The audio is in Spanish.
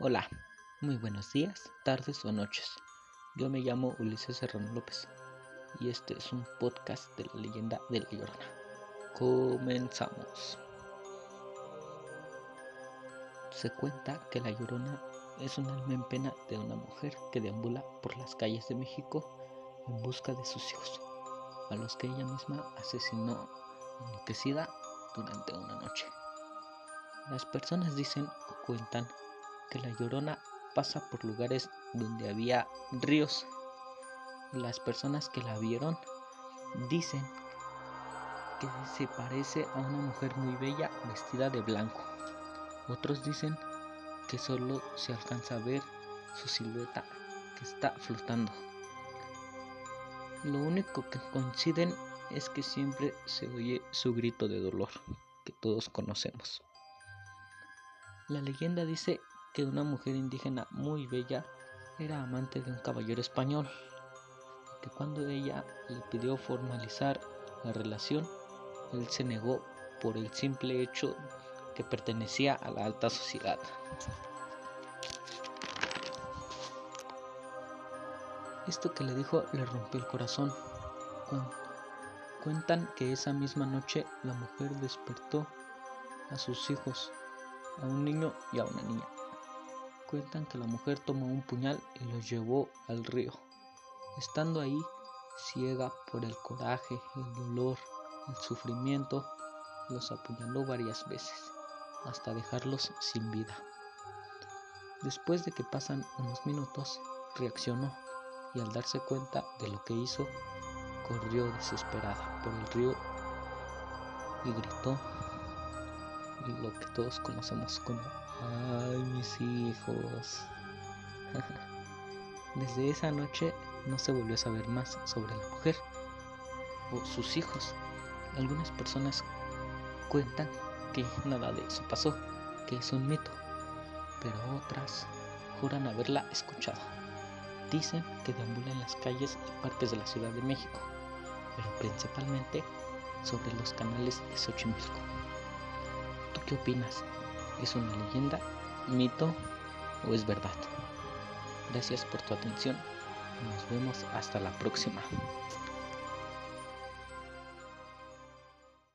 Hola, muy buenos días, tardes o noches. Yo me llamo Ulises Serrano López y este es un podcast de la leyenda de La Llorona. Comenzamos. Se cuenta que La Llorona es un alma en pena de una mujer que deambula por las calles de México en busca de sus hijos, a los que ella misma asesinó enloquecida durante una noche. Las personas dicen o cuentan que la llorona pasa por lugares donde había ríos. Las personas que la vieron dicen que se parece a una mujer muy bella vestida de blanco. Otros dicen que solo se alcanza a ver su silueta que está flotando. Lo único que coinciden es que siempre se oye su grito de dolor que todos conocemos. La leyenda dice que una mujer indígena muy bella era amante de un caballero español, que cuando ella le pidió formalizar la relación, él se negó por el simple hecho que pertenecía a la alta sociedad. Esto que le dijo le rompió el corazón. Cuentan que esa misma noche la mujer despertó a sus hijos, a un niño y a una niña. Cuentan que la mujer tomó un puñal y los llevó al río. Estando ahí, ciega por el coraje, el dolor, el sufrimiento, los apuñaló varias veces, hasta dejarlos sin vida. Después de que pasan unos minutos, reaccionó y al darse cuenta de lo que hizo, corrió desesperada por el río y gritó lo que todos conocemos como Ay, mis hijos. Desde esa noche no se volvió a saber más sobre la mujer o sus hijos. Algunas personas cuentan que nada de eso pasó, que es un mito, pero otras juran haberla escuchado. Dicen que deambula en las calles y parques de la Ciudad de México, pero principalmente sobre los canales de Xochimilco. ¿Tú qué opinas? ¿Es una leyenda, mito o es verdad? Gracias por tu atención. Nos vemos hasta la próxima.